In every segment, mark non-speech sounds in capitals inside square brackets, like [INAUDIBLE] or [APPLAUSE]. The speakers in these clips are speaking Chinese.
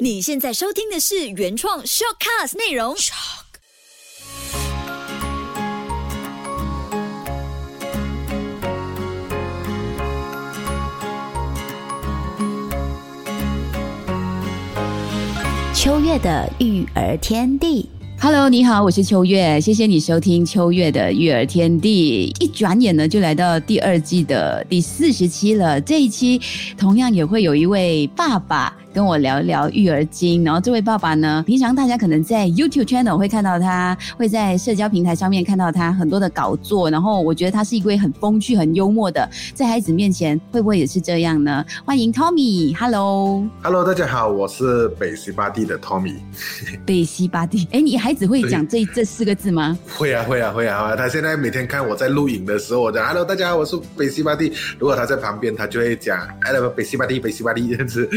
你现在收听的是原创 shortcast 内容。秋月的育儿天地。Hello，你好，我是秋月，谢谢你收听秋月的育儿天地。一转眼呢，就来到第二季的第四十期了。这一期同样也会有一位爸爸跟我聊一聊育儿经。然后这位爸爸呢，平常大家可能在 YouTube channel 会看到他，会在社交平台上面看到他很多的搞作。然后我觉得他是一位很风趣、很幽默的，在孩子面前会不会也是这样呢？欢迎 Tommy，Hello，Hello，大家好，我是北西巴蒂的 Tommy。北西巴蒂。哎，你孩子会讲这这四个字吗？会啊，会啊，会啊！他现在每天看我在录影的时候，我讲 Hello，大家好，我是北西巴蒂。如果他在旁边，他就会讲 Hello，北西巴蒂，北西巴蒂这样子，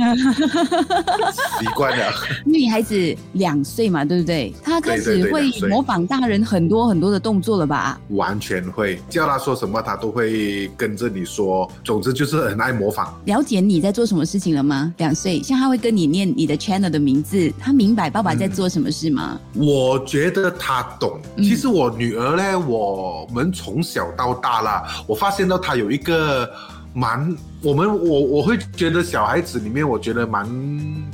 [LAUGHS] 习惯了。[LAUGHS] 女孩子两岁嘛，对不对？她开始会模仿大人很多很多的动作了吧？完全会叫她说什么，她都会跟着你说。总之就是很爱模仿。了解你在做什么事情了吗？两岁，像她会跟你念你的 channel 的名字，她明白爸爸在做什么事吗？我觉得她懂。嗯其实我女儿呢，我们从小到大啦，我发现到她有一个蛮，我们我我会觉得小孩子里面，我觉得蛮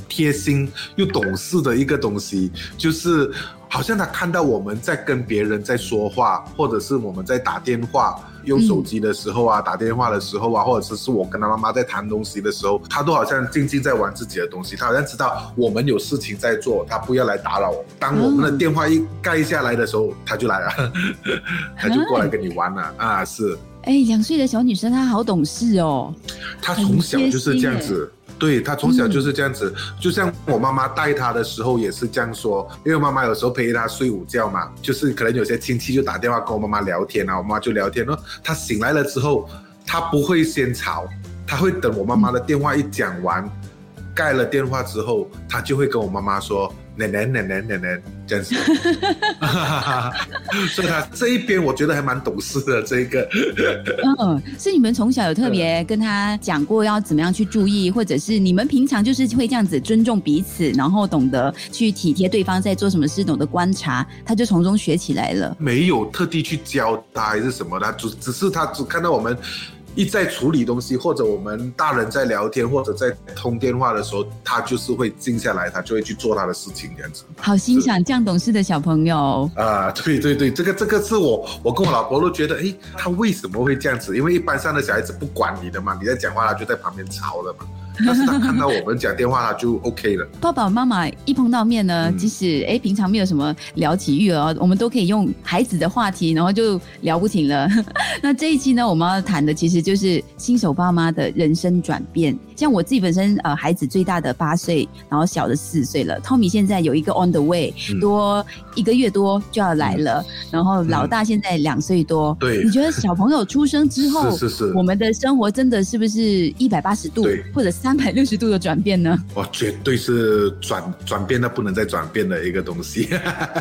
贴心又懂事的一个东西，就是好像他看到我们在跟别人在说话，或者是我们在打电话。用手机的时候啊，打电话的时候啊，或者是是我跟他妈妈在谈东西的时候，他都好像静静在玩自己的东西。他好像知道我们有事情在做，他不要来打扰。当我们的电话一盖下来的时候，他就来了，他就过来跟你玩了啊！是，哎，两岁的小女生她好懂事哦。她从小就是这样子。对她从小就是这样子，就像我妈妈带她的时候也是这样说，因为妈妈有时候陪她睡午觉嘛，就是可能有些亲戚就打电话跟我妈妈聊天啊，我妈妈就聊天了。她醒来了之后，她不会先吵，她会等我妈妈的电话一讲完，盖了电话之后，她就会跟我妈妈说奶奶奶奶奶奶这样子。[LAUGHS] 所以他这一边我觉得还蛮懂事的，这一个。嗯，是你们从小有特别跟他讲过要怎么样去注意，或者是你们平常就是会这样子尊重彼此，然后懂得去体贴对方在做什么事，懂得观察，他就从中学起来了。没有特地去教他还是什么的，只只是他只看到我们一在处理东西，或者我们大人在聊天或者在通电话的时候，他就是会静下来，他就会去做他的事情这样子。好欣赏这样懂事的小朋友。啊，对对对，这个这个是我我跟我老婆都觉得，哎，他为什么会这样子？因为一般上的小孩子不管你的嘛，你在讲话他就在旁边吵了嘛。但是他看到我们讲电话，他就 OK 了。[LAUGHS] 爸爸妈妈一碰到面呢，嗯即使哎平常没有什么聊起育儿，我们都可以用孩子的话题，然后就聊不停了。[LAUGHS] 那这一期呢，我们要谈的其实就是新手爸妈的人生转变。像我自己本身，呃，孩子最大的八岁，然后小的四岁了。Tommy 现在有一个 on the way，、嗯多一个月多就要来了，然后老大现在两岁多。对你觉得小朋友出生之后，[LAUGHS] 是是是我们的生活真的是不是一百八十度或者三百六十度的转变呢？哇，绝对是转转变到不能再转变的一个东西，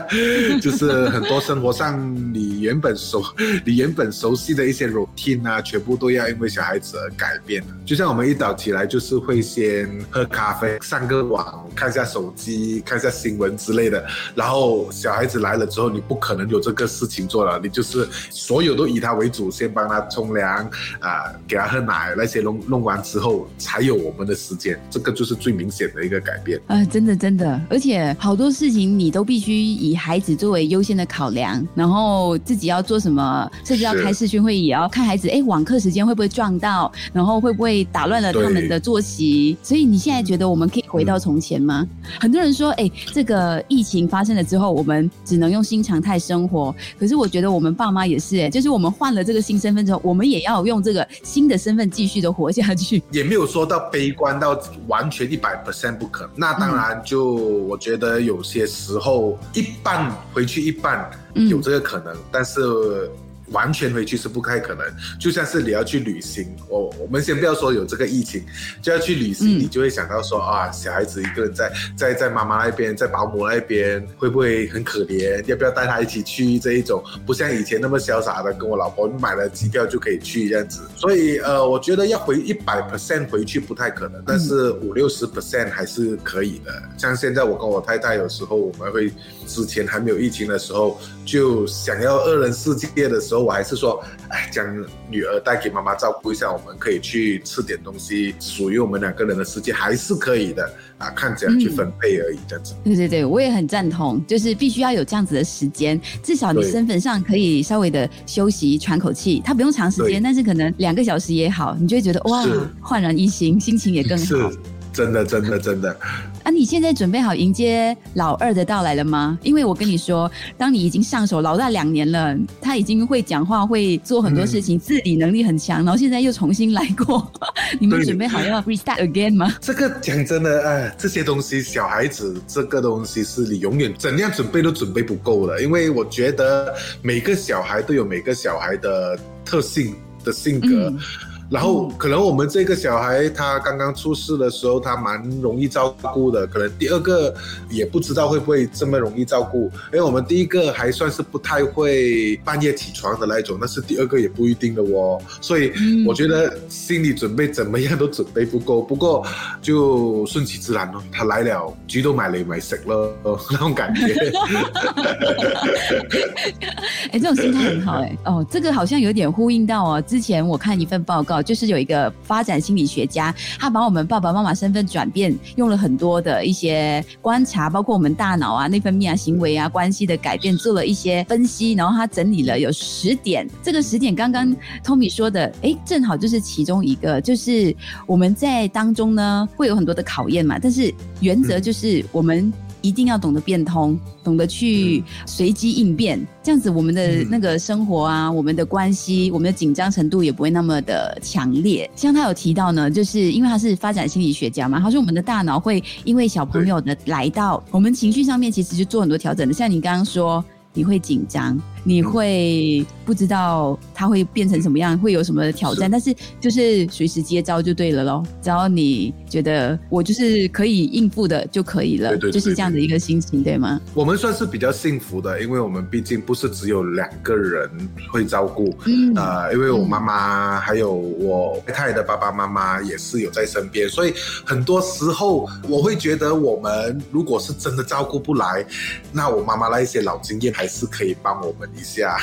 [LAUGHS] 就是很多生活上你原本熟、你原本熟悉的一些 routine 啊，全部都要因为小孩子而改变。就像我们一早起来就是会先喝咖啡、上个网、看一下手机、看一下新闻之类的，然后小孩子来了之后，你不可能有这个事情做了，你就是所有都以他为主，先帮他冲凉啊、给他喝奶那些弄弄完之后，才有们的时间，这个就是最明显的一个改变。啊、真的真的，而且好多事情你都必须以孩子作为优先的考量，然后自己要做什么，甚至要开视讯会议，也要看孩子，哎，网课时间会不会撞到，然后会不会打乱了他们的作息。所以你现在觉得我们可以回到从前吗？很多人说，哎，这个疫情发生了之后，我们只能用新常态生活。可是我觉得我们爸妈也是，哎，就是我们换了这个新身份之后，我们也要用这个新的身份继续的活下去。也没有说到悲观到完全一百 percent 不可。那当然，就我觉得有些时候一半回去一半嗯有这个可能，但是完全回去是不太可能。就像是你要去旅行，我我们先不要说有这个疫情，就要去旅行，嗯你就会想到说啊，小孩子一个人在在在妈妈那边，在保姆那边，会不会很可怜？要不要带他一起去？这一种不像以前那么潇洒的，跟我老婆买了机票就可以去这样子。所以呃，我觉得要回一百 percent 回去不太可能，但是五六十 percent 还是可以的。像现在我跟我太太有时候我们会之前还没有疫情的时候，就想要二人世界的时候，我还是说，哎，将女儿带给妈妈照顾一下，我们可以去吃点东西，属于我们两个人的世界还是可以的啊，看怎样去分配而已，这样子。对对对，我也很赞同，就是必须要有这样子的时间，至少你身份上可以稍微的休息喘口气，它不用长时间，但是可能两个小时也好，你就会觉得哇，焕然一新，心情也更是好。真的，真的，真的。啊，你现在准备好迎接老二的到来了吗？因为我跟你说，当你已经上手老大两年了，他已经会讲话，会做很多事情，自理能力很强，然后现在又重新来过，[LAUGHS] 你们对准备好要 restart again 吗？这个讲真的，哎，这些东西，小孩子这个东西是你永远怎样准备都准备不够的，因为我觉得每个小孩都有每个小孩的特性的性格。嗯然后可能我们这个小孩他刚刚出世的时候，他蛮容易照顾的。可能第二个也不知道会不会这么容易照顾，因为我们第一个还算是不太会半夜起床的那一种，但是第二个也不一定的哦。所以嗯我觉得心理准备怎么样都准备不够。不过就顺其自然咯，他来了，煮都買嚟咪食咯，那种感觉。[LAUGHS] 哎、这种心态很好哎、哦，这个好像有点呼应到哦。之前我看一份报告，就是有一个发展心理学家，他把我们爸爸妈妈身份转变，用了很多的一些观察，包括我们大脑啊、内分泌啊、行为啊、关系的改变，做了一些分析，然后他整理了有十点。这个十点刚刚 Tommy 说的，哎，正好就是其中一个，就是我们在当中呢会有很多的考验嘛，但是原则就是我们。一定要懂得变通，懂得去随机应变，这样子我们的嗯那个生活啊，我们的关系，我们的紧张程度也不会那么的强烈。像他有提到呢，就是因为他是发展心理学家嘛，他说我们的大脑会因为小朋友的来到，我们情绪上面其实就做很多调整的。像你刚刚说，你会紧张，你会不知道他会变成什么样，会有什么挑战，是但是就是随时接招就对了咯。只要你觉得我就是可以应付的就可以了，对对对就是这样的一个心情，对吗？我们算是比较幸福的，因为我们毕竟不是只有两个人会照顾，嗯呃，因为我妈妈还有我太太的爸爸妈妈也是有在身边，所以很多时候我会觉得我们如果是真的照顾不来，那我妈妈那一些老经验还是可以帮我們一下。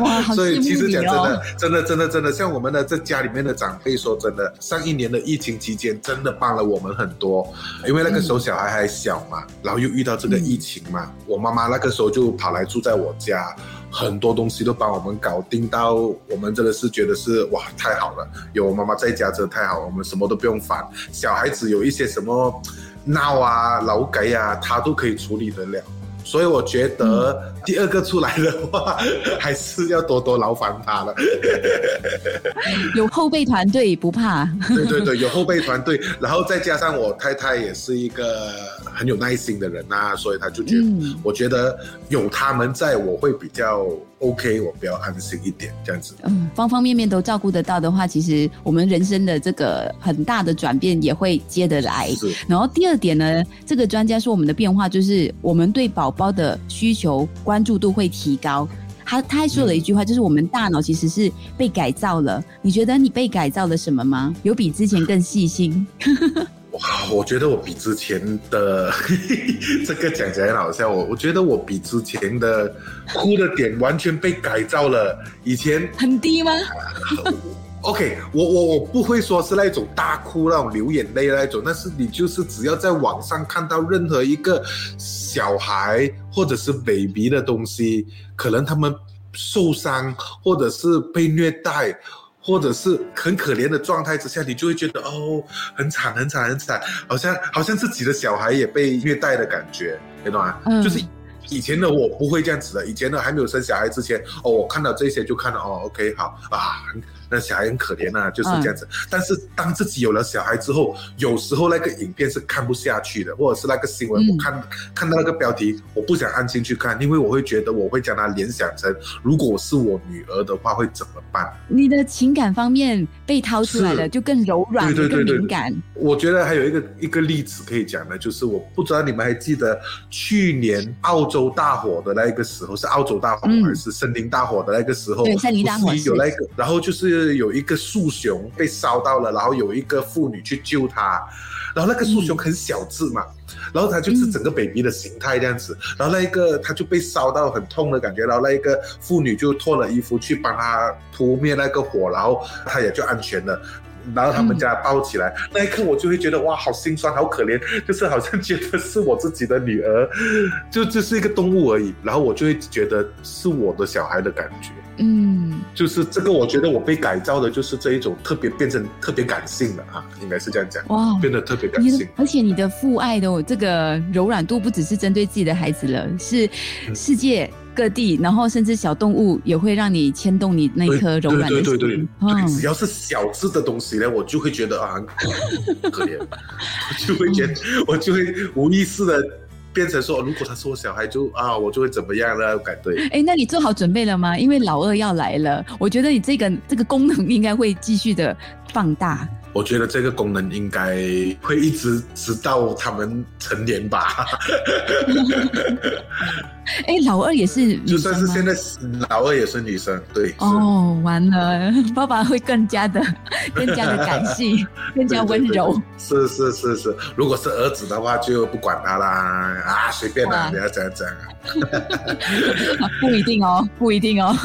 哇，好 [LAUGHS] 所以其实讲真的哦！，真的，真的，真的，像我们的这家里面的长辈说真的，上一年的疫情期间真的帮了我们很多，因为那个时候小孩还小嘛，然后又遇到这个疫情嘛，我妈妈那个时候就跑来住在我家。很多东西都帮我们搞定到，我们真的是觉得是哇太好了，有我妈妈在家真的太好了，我们什么都不用烦。小孩子有一些什么闹啊、劳改啊，他都可以处理得了。所以我觉得第二个出来的话，[LAUGHS] 还是要多多劳烦他了。[LAUGHS] 有后备团队不怕。对对对，有后备团队，然后再加上我太太也是一个很有耐心的人啊，所以他就觉得，嗯我觉得有他们在，我会比较 OK，我比较安心一点，这样子。嗯，方方面面都照顾得到的话，其实我们人生的这个很大的转变也会接得来。是然后第二点呢，这个专家说我们的变化就是我们对宝宝的需求关注度会提高。他他还说了一句话，就是我们大脑其实是被改造了。你觉得你被改造了什么吗？有比之前更细心？[LAUGHS] 哇，我觉得我比之前的 [LAUGHS] 这个讲起来很好笑，我我觉得我比之前的哭的点完全被改造了。以前很低吗？[LAUGHS] OK，我我我不会说是那种大哭那种流眼泪那种，但是你就是只要在网上看到任何一个小孩或者是 baby 的东西，可能他们受伤或者是被虐待。或者是很可怜的状态之下，你就会觉得哦，很惨，很惨，很惨，好像好像自己的小孩也被虐待的感觉，你懂吗？嗯就是以前的我不会这样子的，以前的还没有生小孩之前，哦，我看到这些就看到哦，OK，好啊，很那小孩很可怜啊，就是这样子。但是当自己有了小孩之后，有时候那个影片是看不下去的，或者是那个新闻，我看看到那个标题，我不想安心去看，因为我会觉得我会将它联想成，如果是我女儿的话会怎么办？你的情感方面被掏出来了，就更柔软、更敏感。我觉得还有一个一个例子可以讲的，就是我不知道你们还记得去年澳洲大火的那个时候，是澳洲大火还是森林大火的那个时候？对，森林大火有那个，然后就是是有一个树熊被烧到了，然后有一个妇女去救他，然后那个树熊很小只嘛，然后他就是整个 baby 的形态这样子，然后那一个他就被烧到很痛的感觉，然后那一个妇女就脱了衣服去帮他扑灭那个火，然后他也就安全了。然后他们家抱起来，那一刻我就会觉得哇，好心酸，好可怜，[LAUGHS] 就是好像觉得是我自己的女儿，就就是一个动物而已。然后我就会觉得是我的小孩的感觉，嗯，就是这个，我觉得我被改造的就是这一种特别变成特别感性的啊，应该是这样讲，哇，变得特别感性。而且你的父爱的这个柔软度不只是针对自己的孩子了，是世界。各地，然后甚至小动物也会让你牵动你那颗柔软的心。对对对对，只要是小只的东西呢，我就会觉得啊，可怜，我就会觉得，我就会无意识的变成说，如果他是我小孩，就啊，我就会怎么样了？感对。哎，那你做好准备了吗？因为老二要来了，我觉得你这个这个功能应该会继续的放大。我觉得这个功能应该会一直直到他们成年吧。[LAUGHS] 哎，老二也是，就算是现在老二也是女生，对。哦，完了，[LAUGHS] 爸爸会更加的、[LAUGHS] 更加的感性，更加温柔。是是是是，如果是儿子的话，就不管他啦，啊，随便啦，你要怎样怎样。不一定哦，不一定哦。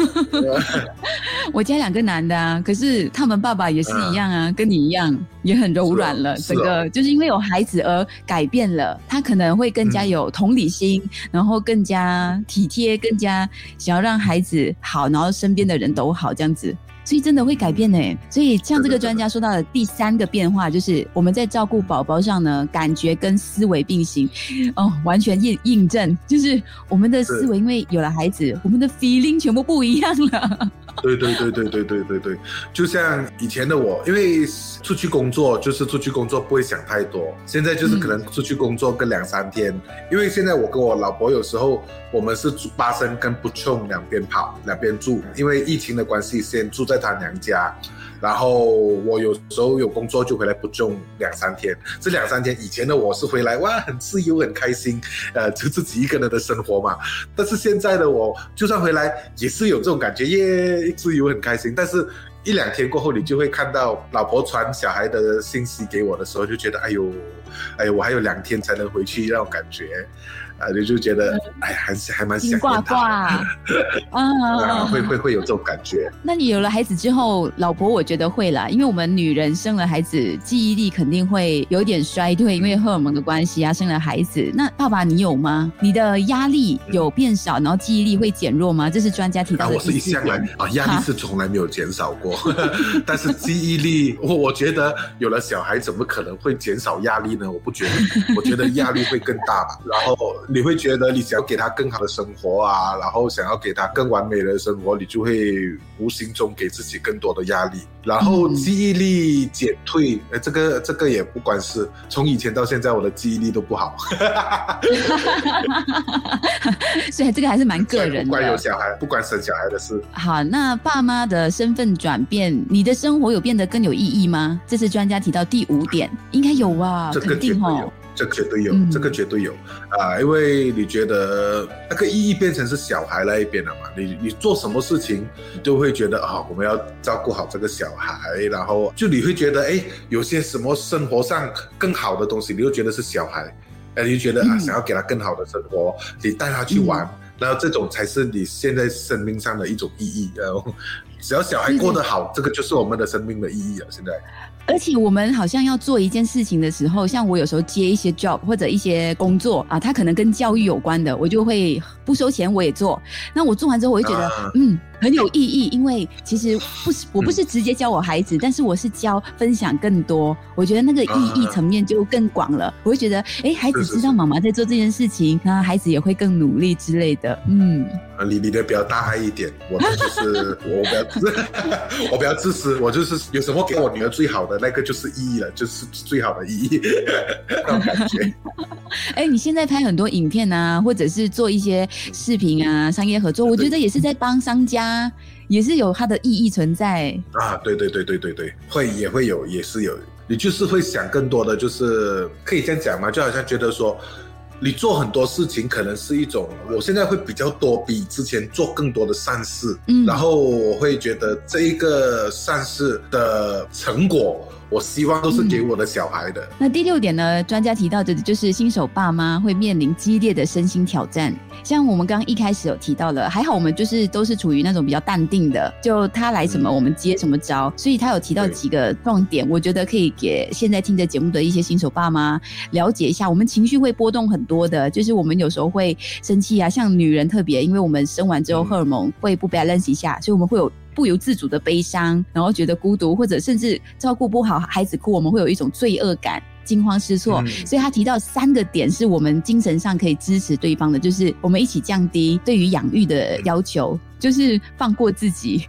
我家两个男的啊，可是他们爸爸也是一样啊，跟你一样，也很柔软了。整个就是因为有孩子而改变了，他可能会更加有同理心，然后更加体贴，更加想要让孩子好，然后身边的人都好，这样子。所以真的会改变呢。所以像这个专家说到的第三个变化，就是我们在照顾宝宝上呢，感觉跟思维并行，哦，完全印印证，就是我们的思维因为有了孩子，我们的 feeling 全部不一样了。对对对对对对对对，就像以前的我，因为出去工作就是出去工作，不会想太多。现在就是可能出去工作个两三天，因为现在我跟我老婆有时候我们是住巴生跟不冲两边跑，两边住，因为疫情的关系，先住在他娘家。然后我有时候有工作就回来不中两三天，这两三天以前的我是回来哇很自由很开心，呃 [LAUGHS] 就自己一个人的生活嘛。但是现在的我就算回来也是有这种感觉耶自由很开心，但是一两天过后你就会看到老婆传小孩的信息给我的时候就觉得哎呦哎呦我还有两天才能回去那种感觉。啊，你就觉得，哎，还是还蛮想念他，[LAUGHS] 啊，会会会有这种感觉。那你有了孩子之后，老婆我觉得会啦，因为我们女人生了孩子，记忆力肯定会有点衰退，因为荷尔蒙的关系啊。生了孩子，那爸爸你有吗？你的压力有变少，然后记忆力会减弱吗？这是专家提到的。我是一向来啊，压力是从来没有减少过，[LAUGHS] 但是记忆力，我我觉得有了小孩，怎么可能会减少压力呢？我不觉得，我觉得压力会更大吧。然后。你会觉得你想要给他更好的生活啊，然后想要给他更完美的生活，你就会无形中给自己更多的压力，然后记忆力减退。呃，这个这个也不管是从以前到现在，我的记忆力都不好。[LAUGHS] 所以这个还是蛮个人的。不管有小孩，不管生小孩的事。好，那爸妈的身份转变，你的生活有变得更有意义吗？这是专家提到第五点，应该有啊，肯定哦。这绝对有，这个绝对有啊！因为你觉得那个意义变成是小孩那一边了嘛？你你做什么事情，都会觉得啊，我们要照顾好这个小孩，然后就你会觉得哎，有些什么生活上更好的东西，你又觉得是小孩，哎，你就觉得啊，想要给他更好的生活，你带他去玩，然后这种才是你现在生命上的一种意义。然后只要小孩过得好，这个就是我们的生命的意义了。现在。而且我们好像要做一件事情的时候，像我有时候接一些 job 或者一些工作啊，它可能跟教育有关的，我就会不收钱我也做。那我做完之后，我就觉得嗯很有意义，因为其实不是我不是直接教我孩子，但是我是教分享更多。我觉得那个意义层面就更广了。我会觉得哎，孩子知道妈妈在做这件事情，那孩子也会更努力之类的。嗯，你你的比较大爱一点，我的就是 [LAUGHS] 我比较 [LAUGHS] 我比较自私，我就是有什么给我女儿最好的那个就是意义了，就是最好的意义 [LAUGHS] 那种感觉。哎，你现在拍很多影片啊，或者是做一些视频啊，商业合作，我觉得也是在帮商家，也是有它的意义存在。啊，对对对对对对，会也会有，也是有，你就是会想更多的，就是可以这样讲嘛，就好像觉得说。你做很多事情，可能是一种，我现在会比较多，比之前做更多的善事，嗯，然后我会觉得这一个善事的成果。我希望都是给我的小孩的。那第六点呢？专家提到的，就是新手爸妈会面临激烈的身心挑战。像我们刚刚一开始有提到了，还好我们就是都是处于那种比较淡定的，就他来什么我们接什么招。所以他有提到几个重点，我觉得可以给现在听着节目的一些新手爸妈了解一下。我们情绪会波动很多的，就是我们有时候会生气啊，像女人特别，因为我们生完之后荷尔蒙会不 balance 一下，所以我们会有。不由自主的悲伤，然后觉得孤独，或者甚至照顾不好孩子哭，我们会有一种罪恶感、惊慌失措。所以他提到三个点是我们精神上可以支持对方的，就是我们一起降低对于养育的要求。就是放过自己，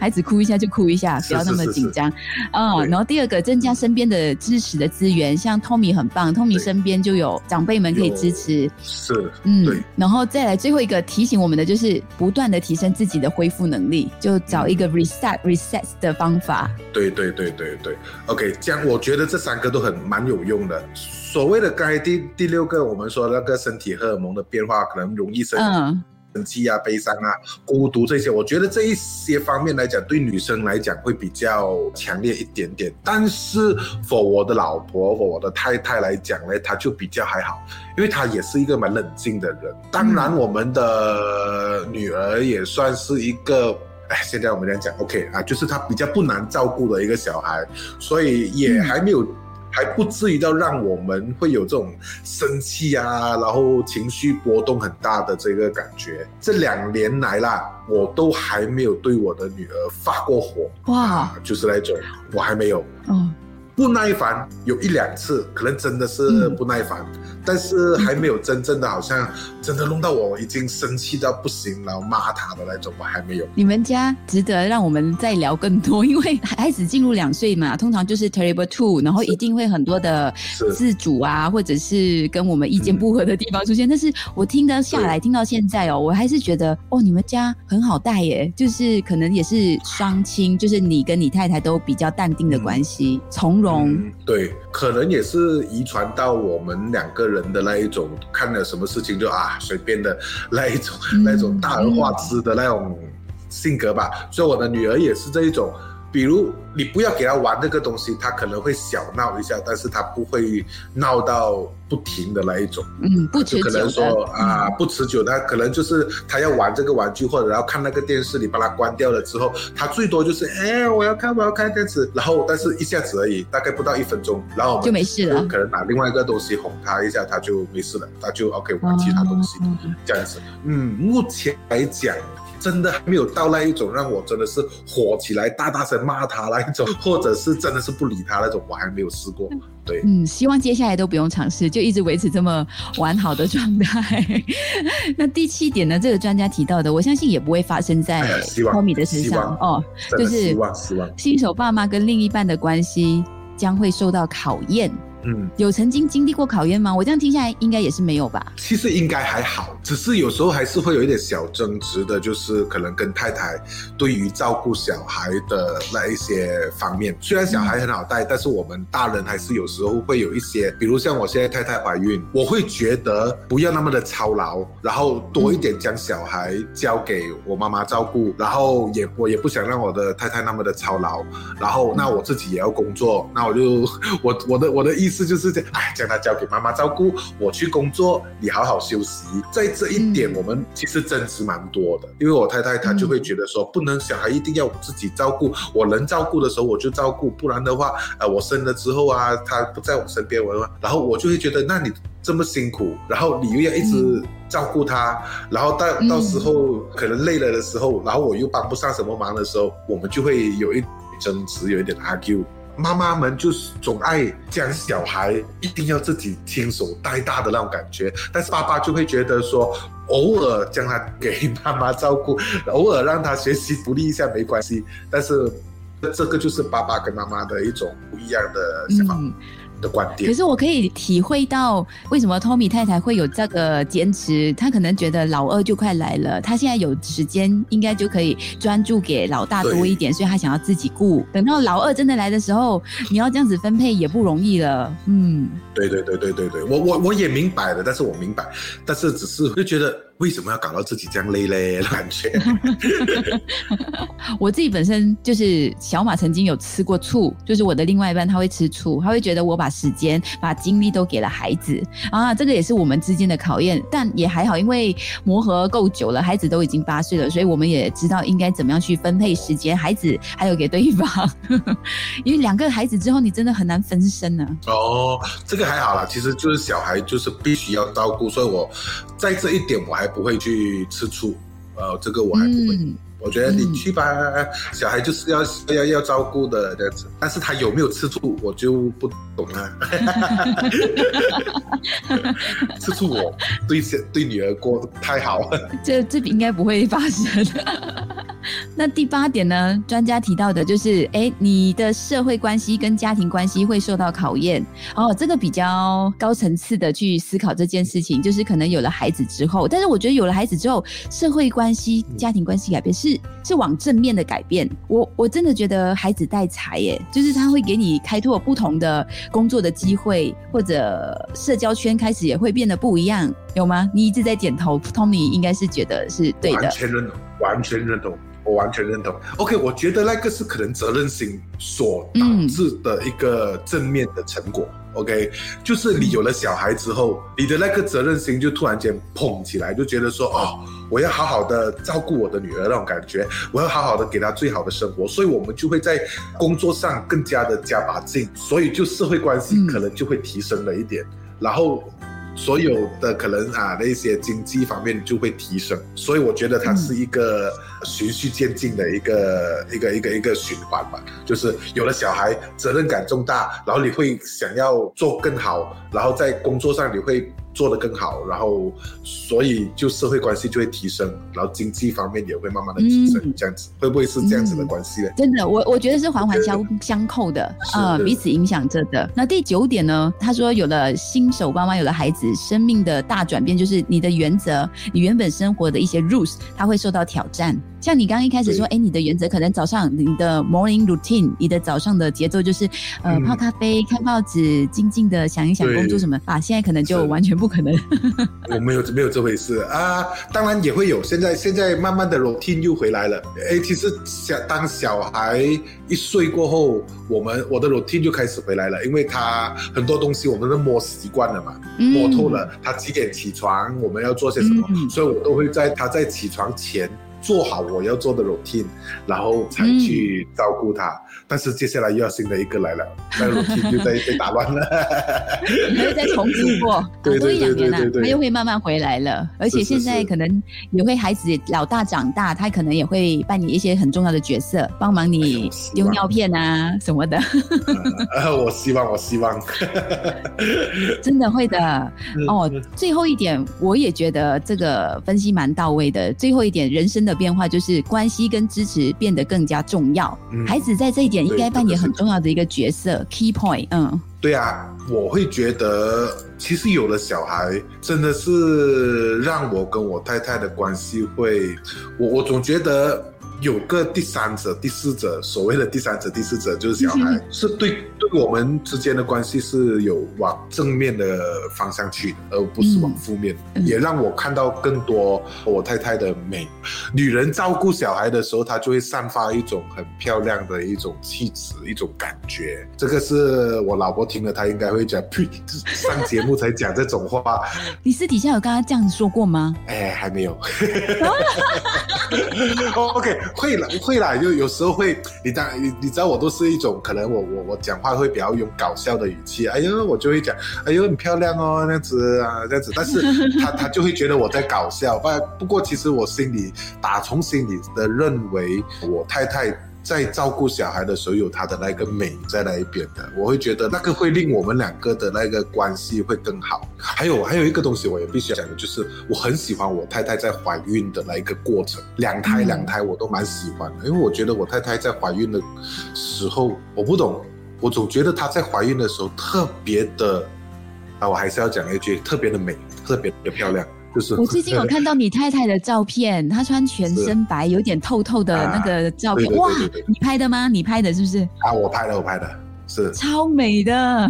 孩子哭一下就哭一下，不要那么紧张啊。然后第二个，增加身边的支持的资源，像 Tommy 很棒，Tommy 身边就有长辈们可以支持。是，嗯，然后再来最后一个提醒我们的，就是不断的提升自己的恢复能力，就找一个 reset reset 的方法。对对对对对，OK，这样我觉得这三个都很蛮有用的。所谓的刚才第第六个，我们说那个身体荷尔蒙的变化，可能容易生。生气啊、悲伤啊、孤独这些，我觉得这一些方面来讲，对女生来讲会比较强烈一点点。但是，for 我的老婆或我的太太来讲呢，她就比较还好，因为她也是一个蛮冷静的人。当然，我们的女儿也算是一个，哎，现在我们来讲，OK 啊，就是她比较不难照顾的一个小孩，所以也还没有。还不至于到让我们会有这种生气啊，然后情绪波动很大的这个感觉。这两年来啦，我都还没有对我的女儿发过火。哇，就是那种我还没有。嗯。不耐烦有一两次，可能真的是不耐烦，但是还没有真正的好像真的弄到我已经生气到不行，然后骂他的那种，我还没有。你们家值得让我们再聊更多，因为孩子进入两岁嘛，[LAUGHS] 通常就是 terrible two，然后一定会很多的自主啊，或者是跟我们意见不合的地方出现。但是我听得下来，听到现在哦，我还是觉得哦，你们家很好带耶，就是可能也是双亲，就是你跟你太太都比较淡定的关系，从容。嗯，对，可能也是遗传到我们两个人人的那一种，看了什么事情就啊随便的那一种，那种大而化之的那种性格吧。所以我的女儿也是这一种。比如你不要给他玩那个东西，他可能会小闹一下，但是他不会闹到不停的那一种。嗯，不持久。可能说啊，不持久，那可能就是他要玩这个玩具，或者要看那个电视，你把它关掉了之后，他最多就是哎，我要看，我要看电视，然后但是一下子而已，大概不到一分钟，然后就没事了。可能拿另外一个东西哄他一下，他就没事了，他就 OK 玩其他东西，这样子。嗯，目前来讲。真的还没有到那一种让我真的是火起来大大声骂他那一种，或者是真的是不理他那种，我还没有试过。对，嗯，希望接下来都不用尝试，就一直维持这么完好的状态。那第七点呢？这个专家提到的，我相信也不会发生在托米的身上哦，就是新手爸妈跟另一半的关系将会受到考验。嗯，有曾经经历过考验吗？我这样听下来，应该也是没有吧。其实应该还好，只是有时候还是会有一点小争执的，就是可能跟太太对于照顾小孩的那一些方面。虽然小孩很好带，但是我们大人还是有时候会有一些，比如像我现在太太怀孕，我会觉得不要那么的操劳，然后多一点将小孩交给我妈妈照顾，然后也我也不想让我的太太那么的操劳，然后那我自己也要工作，那我就我我的我的意。意思就是这样，哎，将他交给妈妈照顾，我去工作，你好好休息。在这一点，我们其实争执蛮多的，因为我太太她就会觉得说，不能小孩一定要自己照顾，我能照顾的时候我就照顾，不然的话，呃，我生了之后啊，他不在我身边，我然后我就会觉得，那你这么辛苦，然后你又要一直照顾他，然后到到时候可能累了的时候，然后我又帮不上什么忙的时候，我们就会有一争执，有一点 argue。妈妈们就是总爱将小孩一定要自己亲手带大的那种感觉，但是爸爸就会觉得说，偶尔将他给妈妈照顾，[LAUGHS] 偶尔让他学习独立一下没关系，但是这个就是爸爸跟妈妈的一种不一样的想法。的观点。可是我可以体会到为什么 Tommy 太太会有这个坚持，她可能觉得老二就快来了，她现在有时间，应该就可以专注给老大多一点，所以她想要自己顾。等到老二真的来的时候，你要这样子分配也不容易了。嗯，对对对对对对，我我我也明白了，但是我明白，但是只是就觉得为什么要搞到自己这样累嘞？[LAUGHS] 感觉。[LAUGHS] 我自己本身就是小马，曾经有吃过醋，就是我的另外一半他会吃醋，他会觉得我把时间、把精力都给了孩子。啊，这个也是我们之间的考验，但也还好，因为磨合够久了，孩子都已经八岁了，所以我们也知道应该怎么样去分配时间，孩子还有给对方，[LAUGHS] 因为两个孩子之后，你真的很难分身呢、哦，这个还好啦，其实就是小孩就是必须要照顾，所以我在这一点我还不会去吃醋，呃，这个我还不会。嗯我觉得你去吧，小孩就是要要要照顾的这样子，但是他有没有吃醋，我就不懂了。[LAUGHS] 吃醋我对对女儿过得太好，这这应该不会发生。那第八点呢？专家提到的就是，哎，你的社会关系跟家庭关系会受到考验。哦，这个比较高层次的去思考这件事情，就是可能有了孩子之后，但是我觉得有了孩子之后，社会关系、家庭关系改变是是往正面的改变。我我真的觉得孩子带财耶，就是他会给你开拓不同的工作的机会，或者社交圈开始也会变得不一样，有吗？你一直在点头，Tommy 应该是觉得是对的完。全认同，完全认同。我完全认同。OK，我觉得那个是可能责任心所导致的一个正面的成果。OK，就是你有了小孩之后，你的那个责任心就突然间捧起来，就觉得说哦，我要好好的照顾我的女儿那种感觉，我要好好的给她最好的生活，所以我们就会在工作上更加的加把劲，所以就社会关系可能就会提升了一点，然后。所有的可能啊，那些经济方面就会提升，所以我觉得它是一个循序渐进的一个、一个一个一个循环吧。就是有了小孩，责任感重大，然后你会想要做更好，然后在工作上你会做得更好，然后所以就社会关系就会提升，然后经济方面也会慢慢的提升，嗯这样子会不会是这样子的关系呢？真的，我我觉得是环环相相扣的，呃，彼此影响着的。那第九点呢？他说，有了新手妈妈，有了孩子，生命的大转变就是你的原则，你原本生活的一些 rules，它会受到挑战。像你刚刚一开始说，对哎，你的原则可能早上你的 morning routine，你的早上的节奏就是呃嗯泡咖啡、看报纸，静静的想一想对工作什么啊，现在可能就完全不可能。[LAUGHS] 我没有没有这回事啊，当然也会有。现在现在慢慢的 routine 又回来了。哎，其实小当小孩一岁过后，我们我的 routine 就开始回来了，因为他很多东西我们都摸习惯了嘛，嗯摸透了。他几点起床，我们要做些什么，嗯所以我都会在他在起床前做好我要做的 routine，然后才去照顾他。但是接下来又要新的一个来了，那 routine 就在被打乱了。[LAUGHS] 还要再重组过，[LAUGHS] 多一两年啊对对对，对他又会慢慢回来了。而且现在可能也会孩子老大长大，他可能也会扮演一些很重要的角色，帮忙哎你呦希望丢尿片啊什么的，呃，[LAUGHS] 我希望，我希望。真的会的。哦嗯，最后一点，我也觉得这个分析蛮到位的。最后一点，人生的变化就是关系跟支持变得更加重要。嗯孩子在这一点应该扮演很重要的一个角色，key point。嗯对啊，我会觉得，其实有了小孩，真的是让我跟我太太的关系会，我我总觉得有个第三者、第四者，所谓的第三者、第四者就是小孩，是对对我们之间的关系是有往正面的方向去的，而不是往负面，嗯也让我看到更多我太太的美。女人照顾小孩的时候，她就会散发一种很漂亮的一种气质、一种感觉。这个是我老婆听了，她应该会讲，呸，上节目才讲这种话。[LAUGHS] 你私底下有跟她这样子说过吗？哎，还没有。[LAUGHS] [LAUGHS] OK，会啦，会啦，就有时候会，你当你你知道，我都是一种可能我我我讲话会比较用搞笑的语气，哎呦，我就会讲，哎呦，很漂亮哦，那样子啊，这样子，但是他 [LAUGHS] 他就会觉得我在搞笑，不不过其实我心里打从心里的认为，我太太。在照顾小孩的时候有他的那个美在那一边的，我会觉得那个会令我们两个的那个关系会更好。还有还有一个东西我也必须要讲的，就是我很喜欢我太太在怀孕的那一个过程，两胎两胎我都蛮喜欢的，因为我觉得我太太在怀孕的时候，我不懂，我总觉得她在怀孕的时候特别的，啊，我还是要讲一句，特别的美，特别的漂亮。就是我最近有看到你太太的照片，她穿全身白，有点透透的那个照片，哇，你拍的吗？你拍的是不是？啊，我拍的，我拍的，是超美的。[LAUGHS]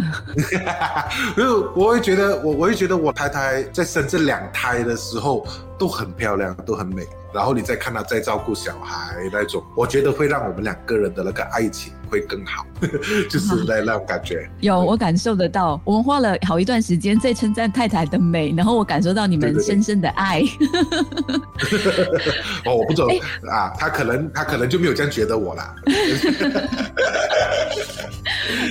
[LAUGHS] 因为我会觉得，我我会觉得我太太在生这两胎的时候都很漂亮，都很美。然后你再看他在照顾小孩那种，我觉得会让我们两个人的那个爱情会更好，[LAUGHS] 就是那那种感觉。[LAUGHS] 有，我感受得到。我们花了好一段时间在称赞太太的美，然后我感受到你们深深的爱。[LAUGHS] 哦，我不懂啊，他可能他可能就没有这样觉得我啦。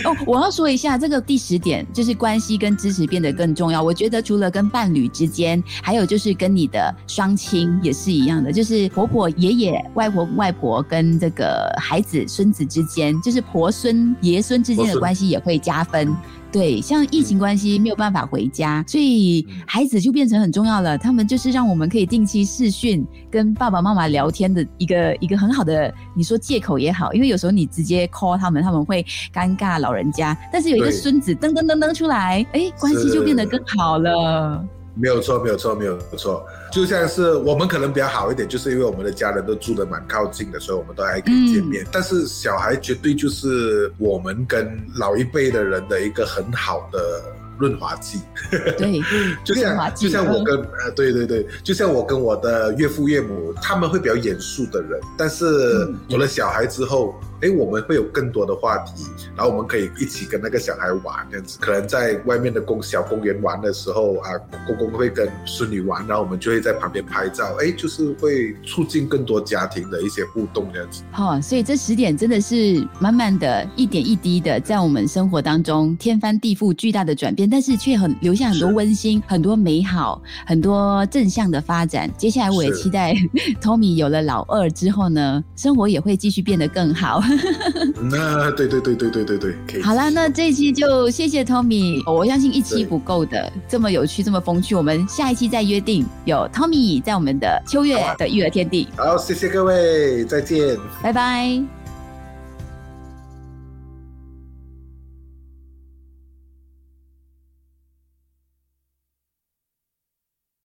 哦，我要说一下这个第十点，就是关系跟支持变得更重要。我觉得除了跟伴侣之间，还有就是跟你的双亲也是一样的，就是婆婆、爷爷、外婆、外婆跟这个孩子、孙子之间，就是婆孙、爷孙之间的关系也会加分。对，像疫情关系没有办法回家，所以孩子就变成很重要了。他们就是让我们可以定期视讯，跟爸爸妈妈聊天的一个一个很好的，你说借口也好，因为有时候你直接 call 他们，他们会尴尬老人家。但是有一个孙子噔噔噔噔出来，哎，关系就变得更好了。没有错，没有错，没有错。就像是我们可能比较好一点，就是因为我们的家人都住的蛮靠近的，所以我们都还可以见面。但是小孩绝对就是我们跟老一辈的人的一个很好的。润滑剂，对，[LAUGHS] 就像就像我跟呃，对对对，就像我跟我的岳父岳母，他们会比较严肃的人，但是有了小孩之后，哎，我们会有更多的话题，然后我们可以一起跟那个小孩玩这样子。可能在外面的公小公园玩的时候啊，公公会跟孙女玩，然后我们就会在旁边拍照，哎，就是会促进更多家庭的一些互动这样子。好，所以这十点真的是慢慢的一点一滴的，在我们生活当中天翻地覆巨大的转变。但是却很留下很多温馨、很多美好、很多正向的发展。接下来我也期待 [LAUGHS] Tommy 有了老二之后呢，生活也会继续变得更好。[LAUGHS] [LAUGHS] 那对对对对对对对，可以。好啦，那这一期就谢谢 Tommy。我相信一期不够的，这么有趣、这么风趣，我们下一期再约定。有 Tommy 在我们的秋月的育儿天地。好，谢谢各位，再见，拜拜。